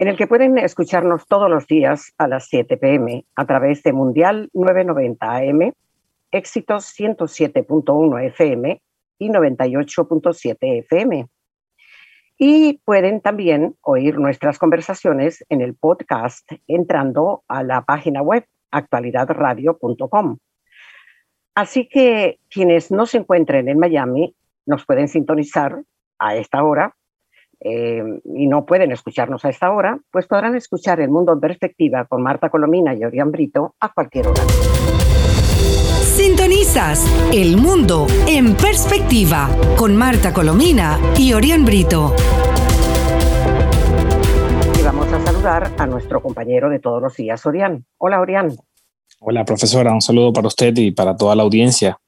en el que pueden escucharnos todos los días a las 7 pm a través de Mundial 990 AM, Éxitos 107.1 FM y 98.7 FM. Y pueden también oír nuestras conversaciones en el podcast entrando a la página web actualidadradio.com. Así que quienes no se encuentren en Miami nos pueden sintonizar a esta hora eh, y no pueden escucharnos a esta hora, pues podrán escuchar El Mundo en Perspectiva con Marta Colomina y Orián Brito a cualquier hora. Sintonizas El Mundo en Perspectiva con Marta Colomina y Orián Brito. Y vamos a saludar a nuestro compañero de todos los días, Orián. Hola, Orián. Hola, profesora. Un saludo para usted y para toda la audiencia.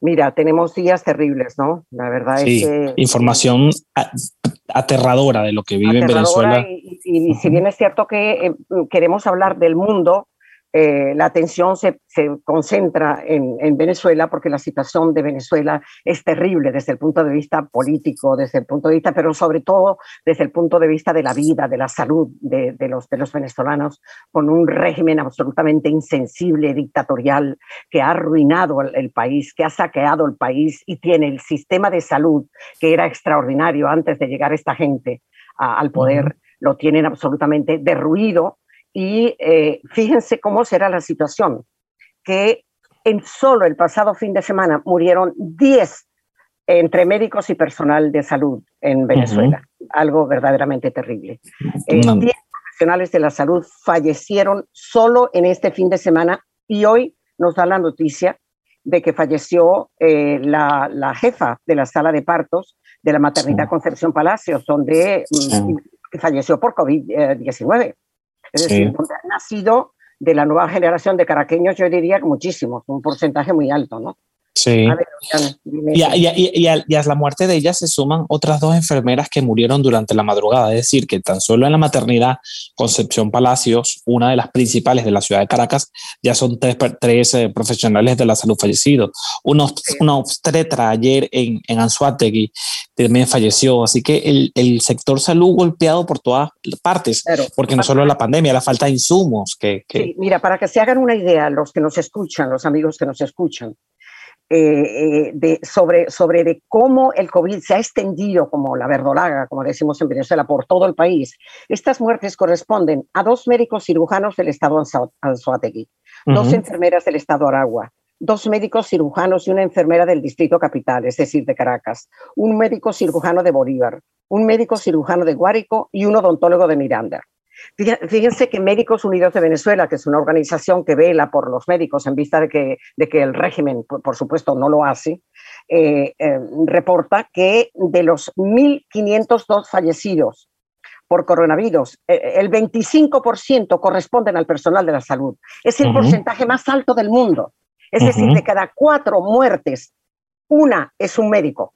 Mira, tenemos días terribles, ¿no? La verdad es que... Información aterradora de lo que vive en Venezuela. Y, si bien es cierto que eh, queremos hablar del mundo, eh, la atención se, concentra en, Venezuela porque la situación de Venezuela es terrible desde el punto de vista político, desde el punto de vista, pero sobre todo desde el punto de vista de la vida, de la salud de, los, de los venezolanos, con un régimen absolutamente insensible, dictatorial, que ha arruinado el, país, que ha saqueado el país y tiene el sistema de salud que era extraordinario antes de llegar esta gente al poder, lo tienen absolutamente derruido y eh, fíjense cómo será la situación, que en solo el pasado fin de semana murieron 10 entre médicos y personal de salud en Venezuela, algo verdaderamente terrible. 10 eh, profesionales de la salud fallecieron solo en este fin de semana y hoy nos da la noticia de que falleció eh, la, jefa de la sala de partos de la maternidad Concepción Palacios, donde mm, falleció por COVID-19. Es decir, ha nacido de la nueva generación de caraqueños, yo diría que muchísimos, un porcentaje muy alto, ¿no? Sí. y, a, la muerte de ella se suman otras dos enfermeras que murieron durante la madrugada. Es decir, que tan solo en la maternidad Concepción Palacios, una de las principales de la ciudad de Caracas, ya son tres, eh, profesionales de la salud fallecidos. Una, una obstetra ayer en, en Anzuategui también falleció. Así que el, el, sector salud golpeado por todas partes, porque no solo la pandemia, la falta de insumos. Que, Sí, mira, para que se hagan una idea, los que nos escuchan, los amigos que nos escuchan, eh, eh, de, sobre, sobre de cómo el COVID se ha extendido como la verdolaga, como decimos en Venezuela, por todo el país. Estas muertes corresponden a dos médicos cirujanos del estado Anzoátegui, dos enfermeras del estado Aragua, dos médicos cirujanos y una enfermera del distrito capital, es decir, de Caracas, un médico cirujano de Bolívar, un médico cirujano de Guárico y un odontólogo de Miranda. Fíjense que Médicos Unidos de Venezuela, que es una organización que vela por los médicos en vista de que, de que el régimen, por, supuesto, no lo hace, eh, eh, reporta que de los 1.502 fallecidos por coronavirus, eh, el 25% corresponden al personal de la salud. Es el porcentaje más alto del mundo. Es decir, de cada cuatro muertes, una es un médico.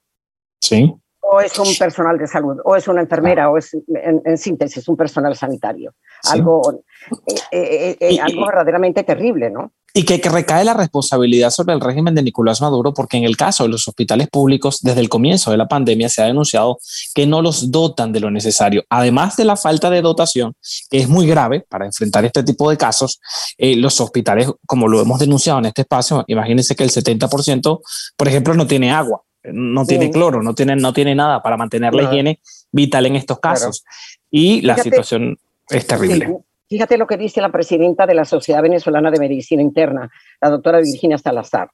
Sí o es un personal de salud, o es una enfermera, o es, en, síntesis, un personal sanitario. Algo, eh, eh, eh, algo verdaderamente terrible, ¿no? Y que, que, recae la responsabilidad sobre el régimen de Nicolás Maduro, porque en el caso de los hospitales públicos, desde el comienzo de la pandemia se ha denunciado que no los dotan de lo necesario. Además de la falta de dotación, que es muy grave para enfrentar este tipo de casos, los hospitales, como lo hemos denunciado en este espacio, imagínense que el 70%, por ejemplo, no tiene agua no tiene cloro, no tiene, no tiene nada para mantener la higiene vital en estos casos. Y la situación es terrible. Fíjate lo que dice la presidenta de la Sociedad Venezolana de Medicina Interna, la doctora Virginia Salazar,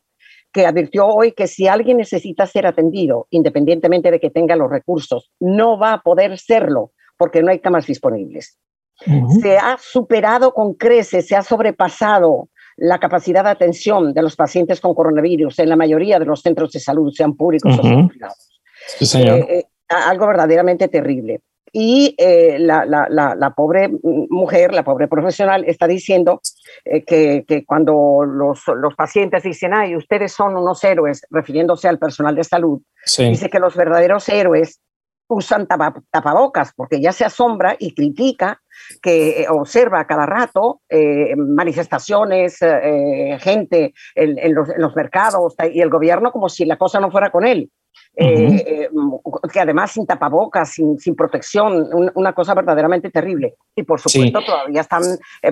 que advirtió hoy que si alguien necesita ser atendido, independientemente de que tenga los recursos, no va a poder serlo porque no hay camas disponibles. Se ha superado con creces, se ha sobrepasado la capacidad de atención de los pacientes con coronavirus en la mayoría de los centros de salud, sean públicos o privados. Eh, eh, algo verdaderamente terrible. Y eh, la, la, la, pobre mujer, la pobre profesional, está diciendo eh, que, que, cuando los, los, pacientes dicen, ay, ustedes son unos héroes, refiriéndose al personal de salud, dice que los verdaderos héroes usan tapabocas porque ya se asombra y critica que observa cada rato eh, manifestaciones, eh, gente en, los, en, los, mercados y el gobierno como si la cosa no fuera con él. Eh, que además sin tapabocas, sin, sin protección, una cosa verdaderamente terrible. Y por supuesto todavía están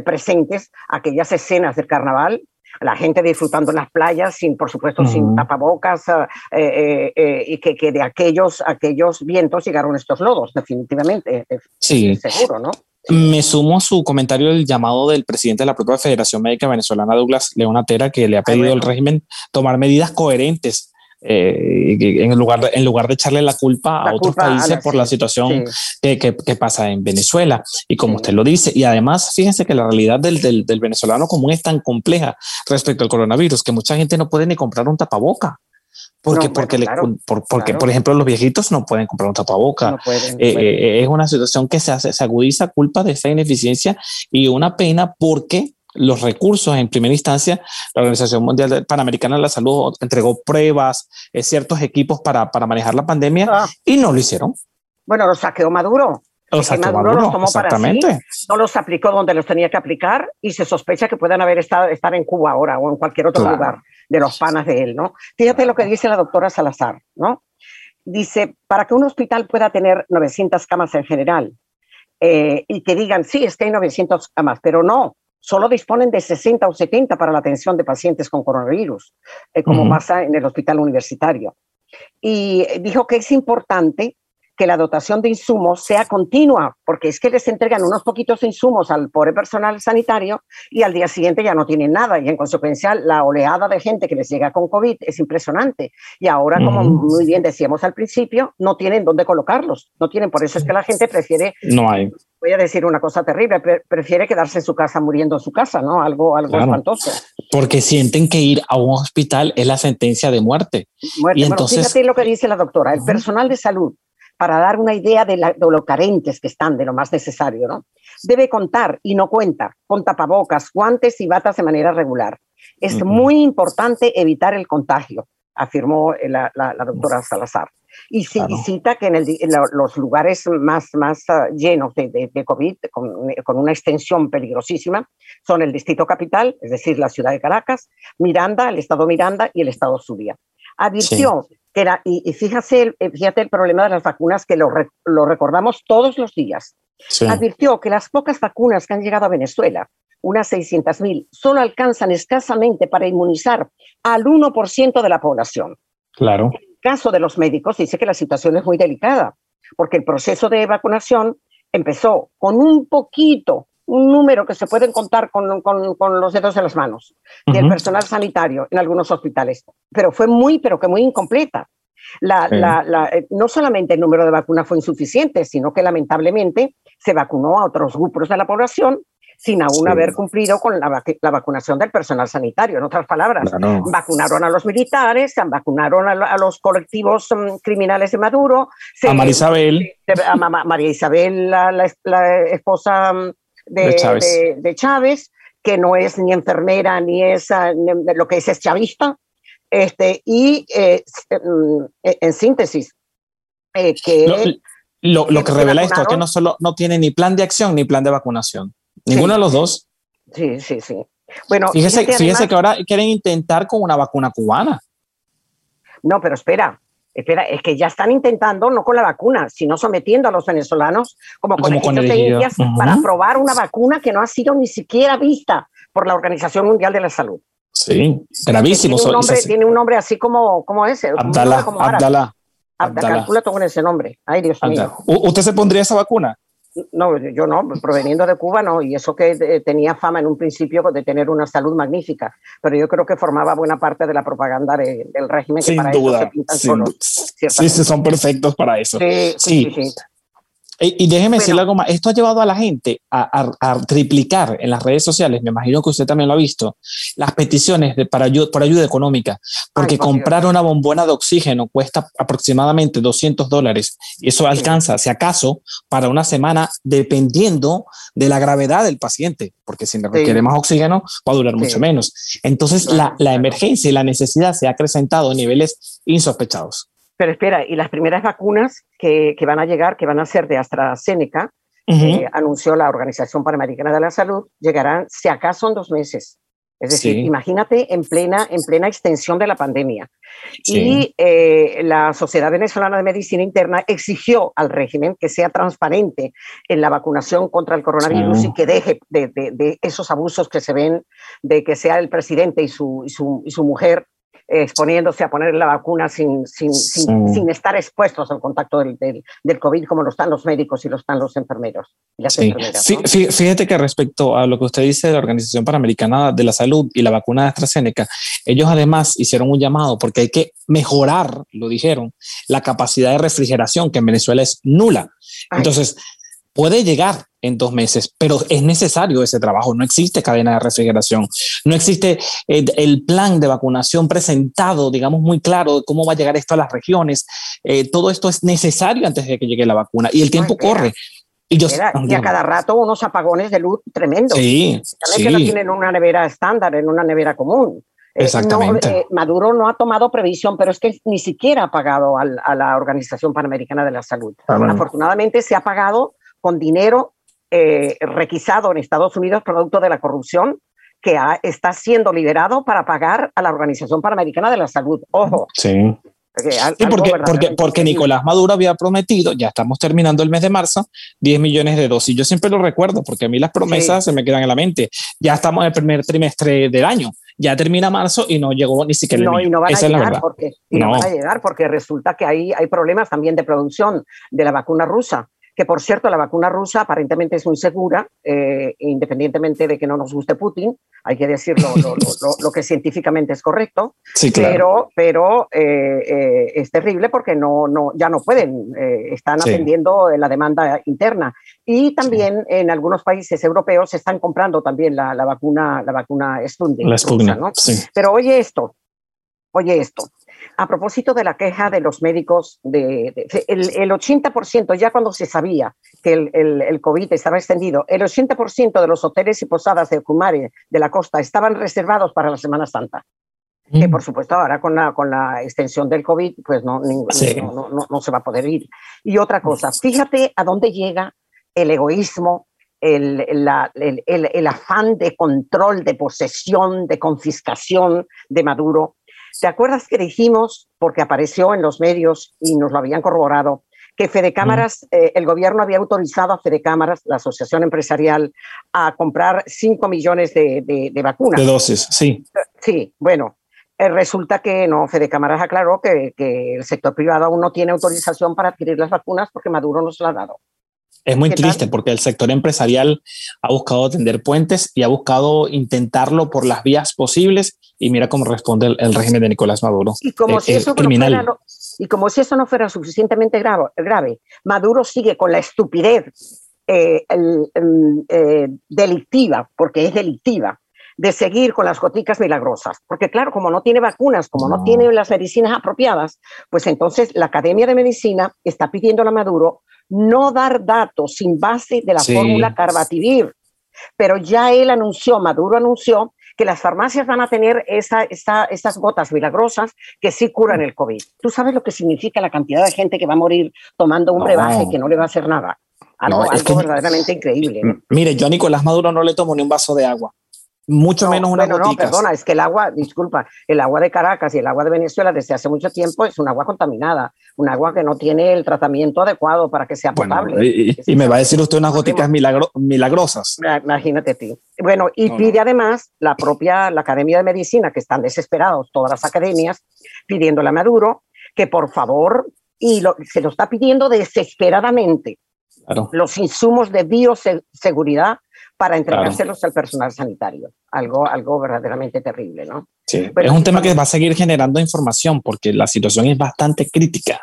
presentes aquellas escenas del carnaval la gente disfrutando en las playas, sin, por supuesto, sin tapabocas, y que, que, de aquellos, aquellos vientos llegaron estos lodos, definitivamente. Sí. Seguro, ¿no? Me sumo a su comentario del llamado del presidente de la propia Federación Médica Venezolana, Douglas Leonatera, que le ha pedido al régimen tomar medidas coherentes eh, en, lugar de, en lugar de echarle la culpa a otros países por la situación que, que, pasa en Venezuela. Y como usted lo dice, y además fíjense que la realidad del, del, del, venezolano común es tan compleja respecto al coronavirus que mucha gente no puede ni comprar un tapaboca. Porque, porque, por, porque por ejemplo, los viejitos no pueden comprar un tapaboca. Eh, eh, es una situación que se, hace, se agudiza culpa de esa ineficiencia y una pena porque los recursos en primera instancia, la Organización Mundial Panamericana de la Salud entregó pruebas, eh, ciertos equipos para, para manejar la pandemia ah. y no lo hicieron. Bueno, lo saqueó Maduro. Los Maduro, los tomó exactamente. para sí, no los aplicó donde los tenía que aplicar y se sospecha que puedan haber estado estar en Cuba ahora o en cualquier otro lugar de los panas de él, ¿no? Fíjate lo que dice la doctora Salazar, ¿no? Dice, para que un hospital pueda tener 900 camas en general eh, y que digan, sí, es que hay 900 camas, pero no, solo disponen de 60 o 70 para la atención de pacientes con coronavirus, eh, como pasa en el hospital universitario. Y dijo que es importante que la dotación de insumos sea continua, porque es que les entregan unos poquitos insumos al pobre personal sanitario y al día siguiente ya no tienen nada y en consecuencia la oleada de gente que les llega con COVID es impresionante. Y ahora, como muy bien decíamos al principio, no tienen dónde colocarlos, no tienen, por eso es que la gente prefiere... No hay. Voy a decir una cosa terrible, prefiere quedarse en su casa muriendo en su casa, ¿no? Algo, algo espantoso. Porque sienten que ir a un hospital es la sentencia de muerte. muerte. Y entonces... fíjate lo que dice la doctora, el personal de salud para dar una idea de, lo carentes que están, de lo más necesario, ¿no? Debe contar y no cuenta con tapabocas, guantes y batas de manera regular. Es muy importante evitar el contagio, afirmó la, doctora Salazar. Y, cita que en, los lugares más, más ah, llenos de, COVID, con, una extensión peligrosísima, son el Distrito Capital, es decir, la ciudad de Caracas, Miranda, el estado Miranda y el estado Zulia. Advirtió y, fíjate, eh, fíjate el problema de las vacunas que lo, recordamos todos los días. Advirtió que las pocas vacunas que han llegado a Venezuela, unas 600.000, solo alcanzan escasamente para inmunizar al 1% de la población. Claro. En el caso de los médicos, dice que la situación es muy delicada, porque el proceso de vacunación empezó con un poquito un número que se pueden contar con, con, los dedos de las manos del personal sanitario en algunos hospitales, pero fue muy, pero que muy incompleta. La, la, eh, no solamente el número de vacunas fue insuficiente, sino que lamentablemente se vacunó a otros grupos de la población sin aún haber cumplido con la, la, vacunación del personal sanitario. En otras palabras, vacunaron a los militares, vacunaron a, los colectivos mm, criminales de Maduro. a María Isabel. A María Isabel, la, la esposa mm, de, Chávez. que no es ni enfermera ni es lo que es, es chavista. Este, y eh, mm, en síntesis, eh, que... Lo, lo, que revela esto es que no solo no tiene ni plan de acción ni plan de vacunación. Ninguno de los dos. Sí, sí, sí. Bueno, fíjese, fíjese que ahora quieren intentar con una vacuna cubana. No, pero espera, Espera, es que ya están intentando, no con la vacuna, sino sometiendo a los venezolanos como, con con de para probar una vacuna que no ha sido ni siquiera vista por la Organización Mundial de la Salud. Sí, gravísimo. Tiene un nombre, tiene un nombre así como, ¿cómo es? Abdala, Abdala. Abdala. Abdala. con ese nombre. Ay, Dios mío. ¿Usted se pondría esa vacuna? No, yo no, proveniendo de Cuba no, y eso que eh, tenía fama en un principio de tener una salud magnífica, pero yo creo que formaba buena parte de la propaganda del régimen. Sin duda, sí, sí, son perfectos para eso. Sí, sí, sí. Y, déjeme decirle algo más, esto ha llevado a la gente a, triplicar en las redes sociales, me imagino que usted también lo ha visto, las peticiones de, para ayuda, por ayuda económica, porque comprar una bombona de oxígeno cuesta aproximadamente 200 dólares. Y eso alcanza, si acaso, para una semana, dependiendo de la gravedad del paciente, porque si requiere más oxígeno va a durar mucho menos. Entonces, la, la emergencia y la necesidad se ha acrecentado a niveles insospechados. Pero espera, y las primeras vacunas que, que van a llegar, que van a ser de AstraZeneca, eh, anunció la Organización Panamericana de la Salud, llegarán si acaso en dos meses. Es decir, imagínate en plena, en plena extensión de la pandemia. Y eh, la Sociedad Venezolana de Medicina Interna exigió al régimen que sea transparente en la vacunación contra el coronavirus y que deje de, de, de, esos abusos que se ven, de que sea el presidente y su, y su, y su mujer exponiéndose a poner la vacuna sin, sin, sin, estar expuestos al contacto del, del, COVID como lo están los médicos y lo están los enfermeros. Fíjate que respecto a lo que usted dice de la Organización Panamericana de la Salud y la vacuna de AstraZeneca, ellos además hicieron un llamado porque hay que mejorar, lo dijeron, la capacidad de refrigeración que en Venezuela es nula. Entonces, puede llegar en dos meses, pero es necesario ese trabajo. No existe cadena de refrigeración, no existe el, plan de vacunación presentado, digamos, muy claro de cómo va a llegar esto a las regiones. Eh, todo esto es necesario antes de que llegue la vacuna y el tiempo corre. Y, yo, y a cada rato unos apagones de luz tremendos. Sí, sí. que no tienen una nevera estándar, en una nevera común. Eh, Exactamente. Eh, Maduro no ha tomado previsión, pero es que ni siquiera ha pagado a la Organización Panamericana de la Salud. Afortunadamente se ha pagado con dinero eh, requisado en Estados Unidos producto de la corrupción que está siendo liberado para pagar a la Organización Panamericana de la Salud. Ojo. Sí. Porque, porque, porque, Nicolás Maduro había prometido, ya estamos terminando el mes de marzo, 10 millones de dosis. Yo siempre lo recuerdo porque a mí las promesas se me quedan en la mente. Ya estamos en el primer trimestre del año, ya termina marzo y no llegó ni siquiera no, Y no van a llegar porque, no. van a llegar porque resulta que hay, hay problemas también de producción de la vacuna rusa que por cierto la vacuna rusa aparentemente es muy segura, eh, independientemente de que no nos guste Putin, hay que decirlo lo, que científicamente es correcto, sí, claro. pero, pero eh, eh, es terrible porque no, no, ya no pueden, están atendiendo la demanda interna. Y también en algunos países europeos se están comprando también la, la vacuna, la vacuna Sputnik. La Sputnik, ¿no? Pero oye esto, oye esto, a propósito de la queja de los médicos, de, el, 80%, ya cuando se sabía que el, el, COVID estaba extendido, el 80% de los hoteles y posadas de Kumare, de la costa, estaban reservados para la Semana Santa. Que mm. por supuesto ahora con la, con la extensión del COVID, pues no, no, no, no, se va a poder ir. Y otra cosa, fíjate a dónde llega el egoísmo, el, el, el, afán de control, de posesión, de confiscación de Maduro ¿Te acuerdas que dijimos, porque apareció en los medios y nos lo habían corroborado, que Fede Cámaras, eh, el gobierno había autorizado a Fede Cámaras, la asociación empresarial, a comprar 5 millones de, vacunas? De dosis, sí. Sí, bueno, eh, resulta que no, Fede Cámaras aclaró que, que, el sector privado aún no tiene autorización para adquirir las vacunas porque Maduro no se las ha dado. Es muy triste porque el sector empresarial ha buscado tender puentes y ha buscado intentarlo por las vías posibles y mira cómo responde el, régimen de Nicolás Maduro. Y como, si eso criminal. No y como si eso no fuera suficientemente grave, Maduro sigue con la estupidez eh, eh, delictiva, porque es delictiva, de seguir con las goticas milagrosas. Porque claro, como no tiene vacunas, como no, tiene las medicinas apropiadas, pues entonces la Academia de Medicina está pidiendo a Maduro no dar datos sin base de la fórmula Carbativir. Pero ya él anunció, Maduro anunció, que las farmacias van a tener esa, esas gotas milagrosas que sí curan el COVID. ¿Tú sabes lo que significa la cantidad de gente que va a morir tomando un brebaje que no le va a hacer nada? Algo, verdaderamente increíble. Mire, yo a Nicolás Maduro no le tomo ni un vaso de agua mucho menos una bueno, No, perdona, es que el agua, disculpa, el agua de Caracas y el agua de Venezuela desde hace mucho tiempo es un agua contaminada, un agua que no tiene el tratamiento adecuado para que sea potable. y, me va a decir usted unas goticas milagrosas. Imagínate tú. Bueno, y pide además la propia la Academia de Medicina, que están desesperados todas las academias, pidiéndole a Maduro que por favor, y se lo está pidiendo desesperadamente, los insumos de bioseguridad para entregárselos al personal sanitario. Algo, algo verdaderamente terrible, ¿no? Sí, es un tema que va a seguir generando información porque la situación es bastante crítica.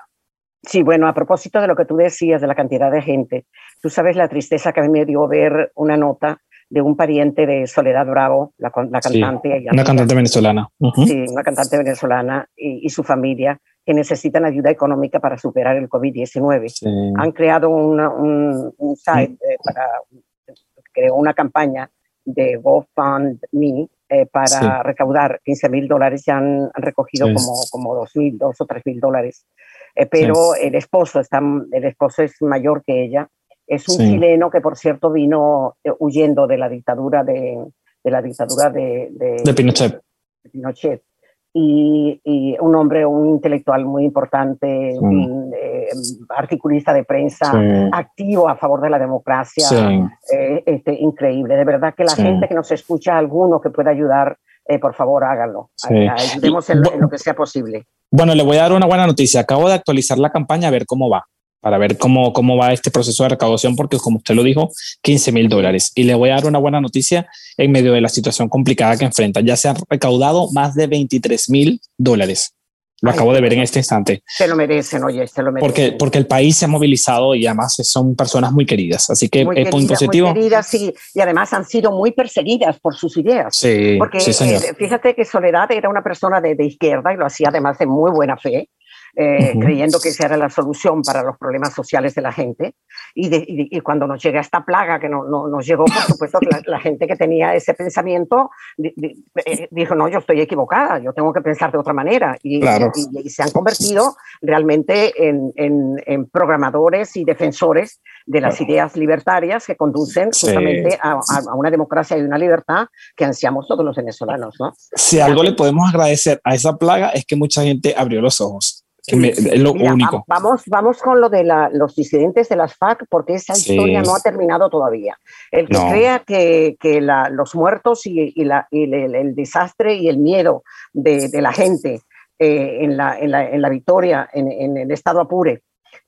Sí, bueno, a propósito de lo que tú decías de la cantidad de gente, tú sabes la tristeza que a mí me dio ver una nota de un pariente de Soledad Bravo, la, cantante. una cantante venezolana. Sí, una cantante venezolana y, su familia que necesitan ayuda económica para superar el COVID-19. Han creado un, site eh, para, creó una campaña de GoFundMe eh, para recaudar 15 mil dólares, ya han, recogido como, como 2 mil, 2 o 3 mil dólares. Eh, pero el esposo está, el esposo es mayor que ella. Es un chileno que, por cierto, vino eh, huyendo de la dictadura de, de la dictadura de, de, Pinochet. Pinochet. Y, y, un hombre, un intelectual muy importante, eh, articulista de prensa, activo a favor de la democracia, eh, este, increíble. De verdad que la gente que nos escucha, alguno que pueda ayudar, por favor háganlo. Ayudemos en lo que sea posible. Bueno, le voy a dar una buena noticia. Acabo de actualizar la campaña a ver cómo va para ver cómo, cómo va este proceso de recaudación, porque como usted lo dijo, 15 mil dólares. Y le voy a dar una buena noticia en medio de la situación complicada que enfrenta. Ya se han recaudado más de 23 mil dólares. Lo acabo de ver en este instante. Se lo merecen, oye, se lo merecen. Porque, porque el país se ha movilizado y además son personas muy queridas. Así que es muy positivo. Muy queridas y, y, además han sido muy perseguidas por sus ideas. Sí, porque sí, señor. Eh, fíjate que Soledad era una persona de, de izquierda y lo hacía además de muy buena fe. Eh, creyendo que esa era la solución para los problemas sociales de la gente. Y, y, cuando nos llega esta plaga que no, no, nos llegó, por supuesto, la, la, gente que tenía ese pensamiento eh, dijo, no, yo estoy equivocada, yo tengo que pensar de otra manera. Y, y se han convertido realmente en, en, en, programadores y defensores de las ideas libertarias que conducen justamente a, a, una democracia y una libertad que ansiamos todos los venezolanos. ¿no? Si algo le podemos agradecer a esa plaga es que mucha gente abrió los ojos es lo único. Vamos, vamos con lo de los disidentes de las FARC, porque esa historia no ha terminado todavía. El que crea que, que los muertos y, y, la, y el, desastre y el miedo de, de la gente eh, en, la, en, la, en, la, victoria, en, en el estado Apure,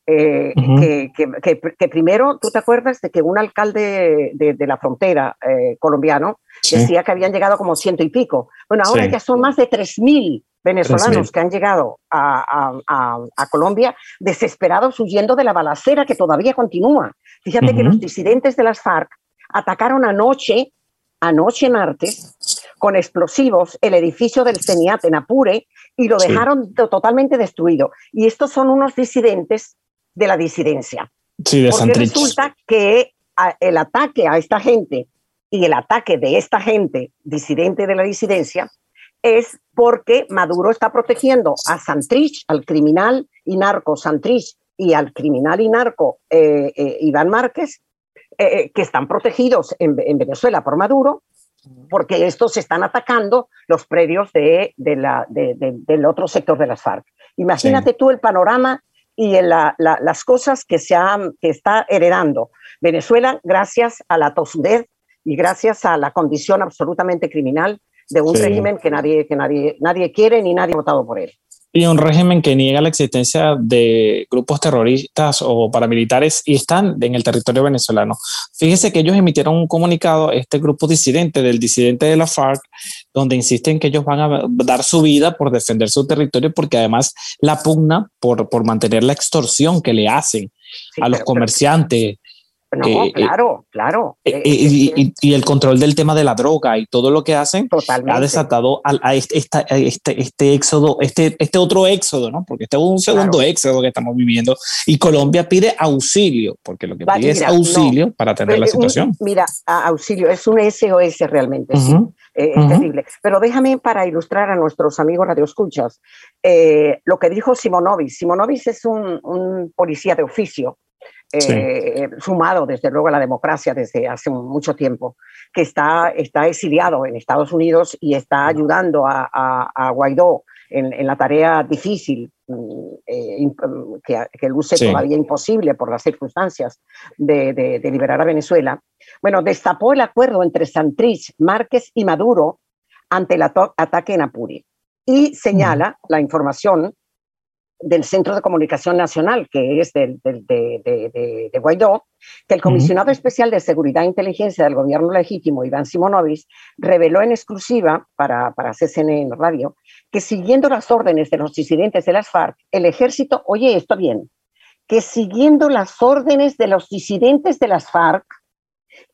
eh, que, que, que, primero, ¿tú te acuerdas de que un alcalde de, de la frontera eh, colombiano decía que habían llegado como ciento y pico? Bueno, ahora ya son más de tres mil venezolanos que han llegado a, a, a, Colombia desesperados huyendo de la balacera que todavía continúa. Fíjate que los disidentes de las FARC atacaron anoche, anoche martes, con explosivos el edificio del CENIAT en Apure y lo dejaron totalmente destruido. Y estos son unos disidentes de la disidencia. Sí, de Porque resulta que el ataque a esta gente y el ataque de esta gente disidente de la disidencia es porque Maduro está protegiendo a Santrich, al criminal y narco Santrich y al criminal y narco eh, eh, Iván Márquez, eh, que están protegidos en, Venezuela por Maduro, porque estos están atacando los predios de, la, del otro sector de las FARC. Imagínate tú el panorama y las cosas que, se que está heredando Venezuela gracias a la tosudez y gracias a la condición absolutamente criminal de un régimen que nadie, que nadie, nadie quiere ni nadie ha votado por él. Y un régimen que niega la existencia de grupos terroristas o paramilitares y están en el territorio venezolano. Fíjese que ellos emitieron un comunicado, este grupo disidente del disidente de la FARC, donde insisten que ellos van a dar su vida por defender su territorio, porque además la pugna por, por mantener la extorsión que le hacen a los comerciantes, no, eh, eh, claro, claro. Eh, y, el control del tema de la droga y todo lo que hacen ha desatado a, este, este, este, éxodo, este, este otro éxodo, ¿no? Porque este es un segundo éxodo que estamos viviendo y Colombia pide auxilio, porque lo que pide es auxilio para atender la situación. mira, auxilio, es un SOS realmente, es terrible. Pero déjame para ilustrar a nuestros amigos radioescuchas lo que dijo Simonovis. Simonovis es un, un policía de oficio eh, sumado desde luego a la democracia desde hace mucho tiempo, que está, está exiliado en Estados Unidos y está ayudando a, a, Guaidó en, la tarea difícil mm, eh, que, que, luce todavía imposible por las circunstancias de, de, liberar a Venezuela. Bueno, destapó el acuerdo entre Santrich, Márquez y Maduro ante el ataque en Apure y señala la información del Centro de Comunicación Nacional, que es de, de, Guaidó, que el comisionado especial de Seguridad e Inteligencia del gobierno legítimo, Iván Simonovic, reveló en exclusiva para, para CCN Radio que siguiendo las órdenes de los disidentes de las FARC, el ejército, oye esto bien, que siguiendo las órdenes de los disidentes de las FARC,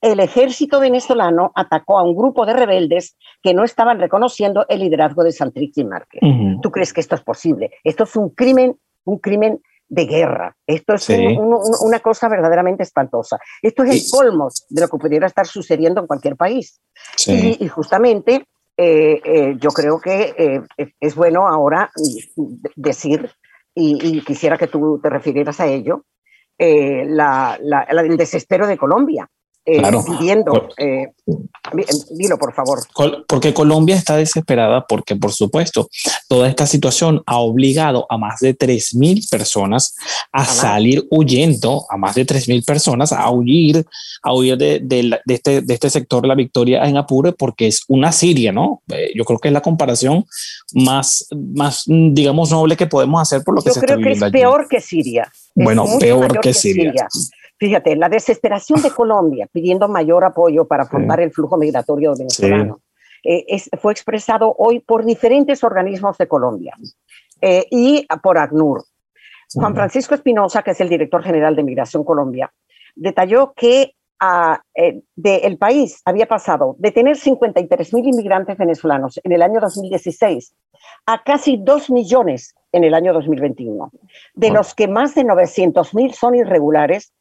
el ejército venezolano atacó a un grupo de rebeldes que no estaban reconociendo el liderazgo de Santrich y Márquez. ¿Tú crees que esto es posible? Esto es un crimen, un crimen de guerra. Esto es una cosa verdaderamente espantosa. Esto es el colmo de lo que pudiera estar sucediendo en cualquier país. Y, justamente eh, eh, yo creo que eh, es bueno ahora decir, y, quisiera que tú te refirieras a ello, el desespero de Colombia. Eh, claro. pidiendo. Eh, dilo, por favor. Porque Colombia está desesperada porque, por supuesto, toda esta situación ha obligado a más de 3.000 personas a salir huyendo, a más de 3.000 personas a huir, a huir de, de, este, de este sector La Victoria en Apure porque es una Siria, ¿no? Eh, yo creo que es la comparación más, más digamos, noble que podemos hacer por lo que Yo creo que es peor que Siria. bueno, peor que, Siria. Fíjate, la desesperación de Colombia pidiendo mayor apoyo para afrontar el flujo migratorio venezolano eh, fue expresado hoy por diferentes organismos de Colombia eh, y por ACNUR. Juan Francisco Espinosa, que es el director general de Migración Colombia, detalló que ah, eh, el país había pasado de tener 53 mil inmigrantes venezolanos en el año 2016 a casi 2 millones en el año 2021, de los que más de 900 mil son irregulares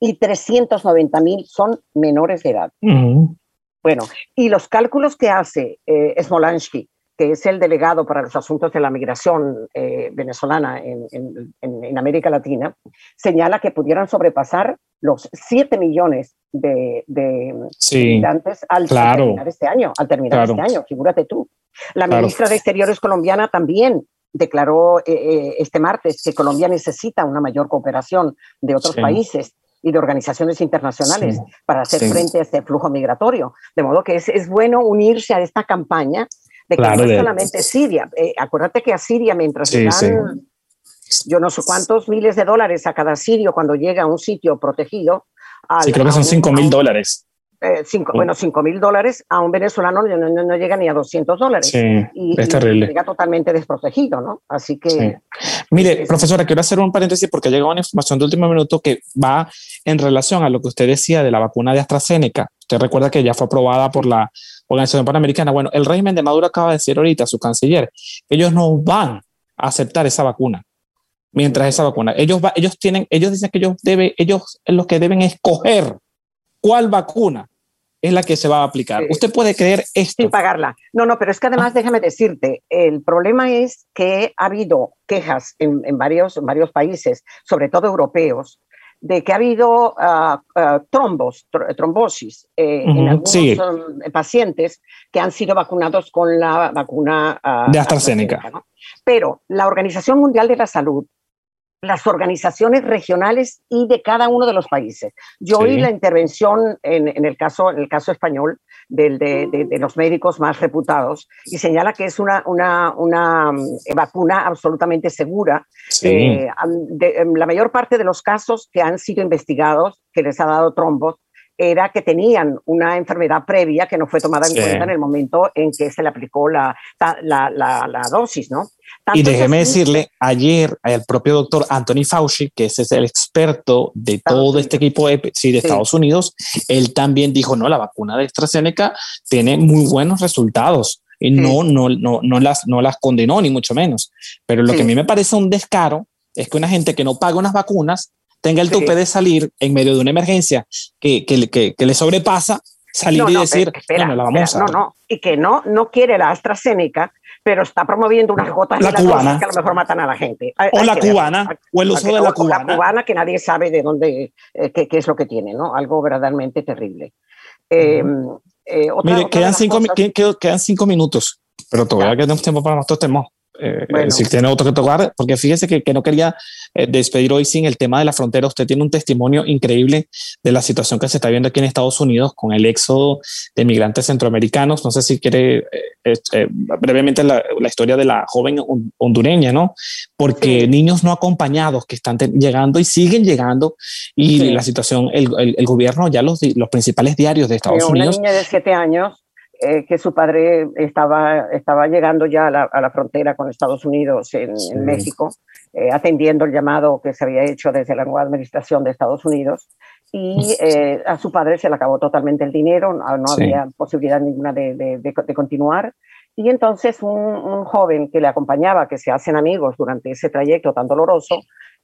y 390 mil son menores de edad. Bueno, y los cálculos que hace eh, Smolansky, que es el delegado para los asuntos de la migración eh, venezolana en, en, América Latina, señala que pudieran sobrepasar los 7 millones de, de migrantes al, terminar este año, al terminar este año, figúrate tú. La ministra de Exteriores colombiana también declaró eh, este martes que Colombia necesita una mayor cooperación de otros países y de organizaciones internacionales para hacer frente a este flujo migratorio. De modo que es, es bueno unirse a esta campaña de que no es solamente Siria. Eh, acuérdate que a Siria, mientras dan yo no sé cuántos miles de dólares a cada sirio cuando llega a un sitio protegido. sí, creo que son 5 mil dólares. Eh, cinco, bueno, 5 mil dólares a un venezolano no, no, llega ni a 200 dólares. Sí, y, es terrible. llega totalmente desprotegido, ¿no? Así que... Mire, profesora, quiero hacer un paréntesis porque ha llegado una información de último minuto que va en relación a lo que usted decía de la vacuna de AstraZeneca. Usted recuerda que ya fue aprobada por la Organización Panamericana. Bueno, el régimen de Maduro acaba de decir ahorita, su canciller, ellos no van a aceptar esa vacuna mientras esa vacuna. Ellos, va, ellos tienen, ellos dicen que ellos deben, ellos lo que deben escoger cuál vacuna es la que se va a aplicar. Usted puede creer esto. Sin pagarla. No, no, pero es que además, ah. déjame decirte, el problema es que ha habido quejas en, varios, en varios países, sobre todo europeos, de que ha habido ah, ah, trombos, trombosis eh, en algunos pacientes que han sido vacunados con la vacuna de AstraZeneca. Pero la Organización Mundial de la Salud las organizaciones regionales y de cada uno de los países. Yo oí la intervención en, el caso, en el caso español de, los médicos más reputados y señala que es una, una, una mm, vacuna absolutamente segura. Eh, la mayor parte de los casos que han sido investigados, que les ha dado trombos, era que tenían una enfermedad previa que no fue tomada en cuenta en el momento en que se le aplicó la, la, la, dosis, ¿no? y déjeme decirle, ayer el propio doctor Anthony Fauci, que es el experto de todo este equipo de, sí, de Estados Unidos, él también dijo, no, la vacuna de AstraZeneca tiene muy buenos resultados. Y no, no, no, no, las, no las condenó, ni mucho menos. Pero lo que a mí me parece un descaro es que una gente que no paga unas vacunas tenga el tope de salir en medio de una emergencia que, que, que, le sobrepasa, salir y decir, bueno, la vamos a... No, no, y que no, no quiere la AstraZeneca, pero está promoviendo unas gotas la cubana. que a lo mejor matan a la gente. o la cubana, o el uso de la cubana. La cubana que nadie sabe de dónde, eh, qué, es lo que tiene, ¿no? Algo verdaderamente terrible. Eh, eh, Mire, quedan, cinco, quedan cinco minutos, pero todavía quedamos tiempo para nuestros temas. Eh, si tiene otro que tocar, porque fíjese que, que no quería eh, despedir hoy sin el tema de la frontera. Usted tiene un testimonio increíble de la situación que se está viendo aquí en Estados Unidos con el éxodo de migrantes centroamericanos. No sé si quiere eh, brevemente la, la, historia de la joven hondureña, ¿no? Porque niños no acompañados que están llegando y siguen llegando y la situación, el, el, gobierno, ya los, los principales diarios de Estados Unidos. Una niña de siete años eh, que su padre estaba, estaba llegando ya a la, frontera con Estados Unidos en, México, eh, atendiendo el llamado que se había hecho desde la nueva administración de Estados Unidos. Y eh, a su padre se le acabó totalmente el dinero, no, había posibilidad ninguna de, de, continuar. Y entonces un, joven que le acompañaba, que se hacen amigos durante ese trayecto tan doloroso,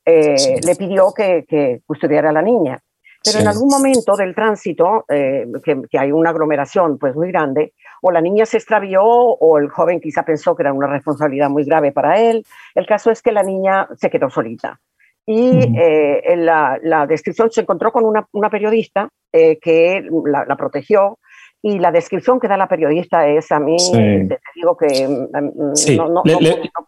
le pidió que, que custodiara a la niña. Pero en algún momento del tránsito, eh, que, hay una aglomeración pues muy grande, o la niña se extravió o el joven quizá pensó que era una responsabilidad muy grave para él. El caso es que la niña se quedó solita. Y eh, en la, descripción se encontró con una, una periodista eh, que la, protegió y la descripción que da la periodista es a mí, te digo que mm, mm, no, no, puede, no,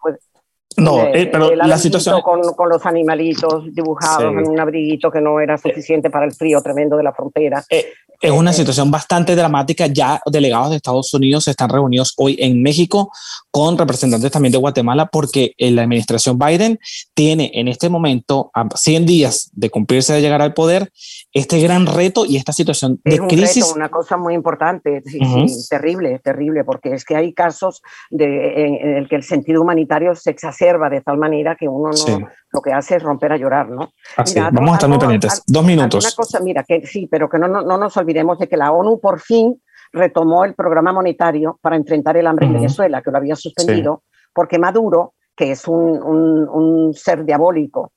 eh, pero la situación. Con, con, los animalitos dibujados en un abriguito que no era suficiente para el frío tremendo de la frontera. Eh, es una situación bastante dramática. Ya delegados de Estados Unidos están reunidos hoy en México con representantes también de Guatemala porque la administración Biden tiene en este momento, a 100 días de cumplirse de llegar al poder, este gran reto y esta situación de es un crisis. Reto, una cosa muy importante, terrible, terrible, porque es que hay casos de, en, el que el sentido humanitario se exacerba de tal manera que uno no, lo que hace es romper a llorar, ¿no? Así, vamos a estar muy pendientes. Dos minutos. Una cosa, mira, que sí, pero que no, no, no nos olvidemos de que la ONU por fin retomó el programa monetario para enfrentar el hambre en Venezuela, que lo había suspendido, porque Maduro, que es un, un, un ser diabólico,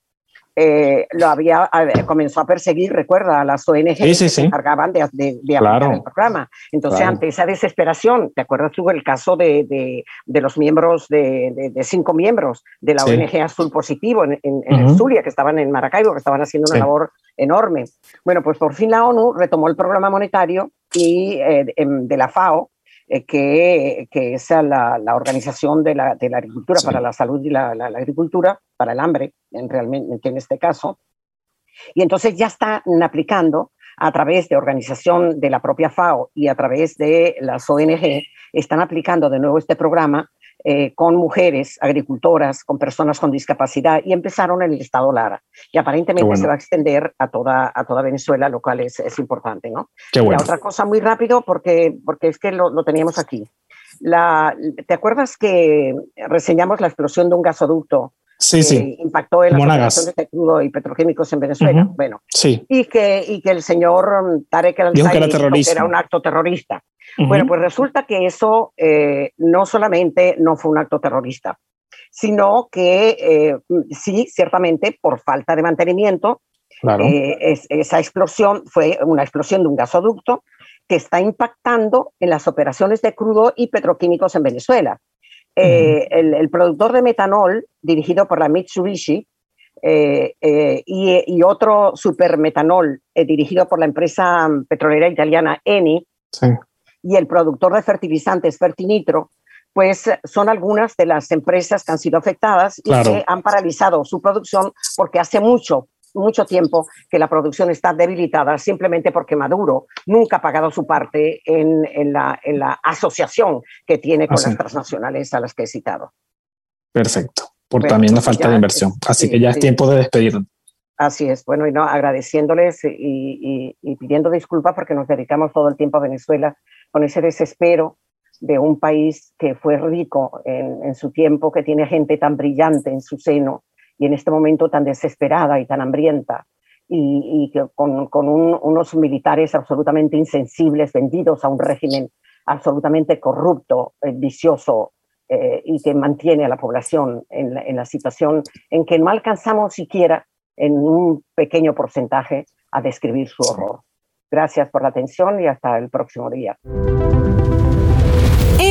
eh, lo había comenzó a perseguir, recuerda, a las ONG que se encargaban de, de, el programa. Entonces, ante esa desesperación, ¿te acuerdas tú el caso de, de los miembros, de, cinco miembros de la ONG Azul Positivo en, en, Zulia, que estaban en Maracaibo, que estaban haciendo una labor enorme? Bueno, pues por fin la ONU retomó el programa monetario y eh, de la FAO eh, que, que, es la, la organización de la, de la agricultura para la salud y la, la, agricultura, para el hambre, en, realmente, en este caso. Y entonces ya están aplicando a través de organización de la propia FAO y a través de las ONG, están aplicando de nuevo este programa eh, con mujeres agricultoras, con personas con discapacidad, y empezaron en el estado Lara. Y aparentemente se va a extender a toda, a toda Venezuela, lo cual es, es importante. ¿no? La otra cosa muy rápido, porque, porque es que lo, lo teníamos aquí. La, ¿Te acuerdas que reseñamos la explosión de un gasoducto sí, sí. impactó en las operaciones de crudo y petroquímicos en Venezuela. Bueno, sí. y, que, y que el señor Tarek el era, era, un acto terrorista. Bueno, pues resulta que eso eh, no solamente no fue un acto terrorista, sino que eh, sí, ciertamente, por falta de mantenimiento, eh, esa explosión fue una explosión de un gasoducto que está impactando en las operaciones de crudo y petroquímicos en Venezuela. El, productor de metanol, dirigido por la Mitsubishi, y, y, otro supermetanol dirigido por la empresa petrolera italiana Eni, sí. y el productor de fertilizantes Fertinitro, pues son algunas de las empresas que han sido afectadas y que han paralizado su producción porque hace mucho, mucho tiempo que la producción está debilitada simplemente porque Maduro nunca ha pagado su parte en, en, la, en la, asociación que tiene con las transnacionales a las que he citado. Perfecto, por también la falta de inversión. Así que ya es tiempo de despedirnos. Así es, bueno, y no, agradeciéndoles y, y, y pidiendo disculpas porque nos dedicamos todo el tiempo a Venezuela con ese desespero de un país que fue rico en, su tiempo, que tiene gente tan brillante en su seno y en este momento tan desesperada y tan hambrienta, y, que con, unos militares absolutamente insensibles, vendidos a un régimen absolutamente corrupto, eh, vicioso, eh, y que mantiene a la población en en la situación en que no alcanzamos siquiera en un pequeño porcentaje a describir su horror. Gracias por la atención y hasta el próximo día.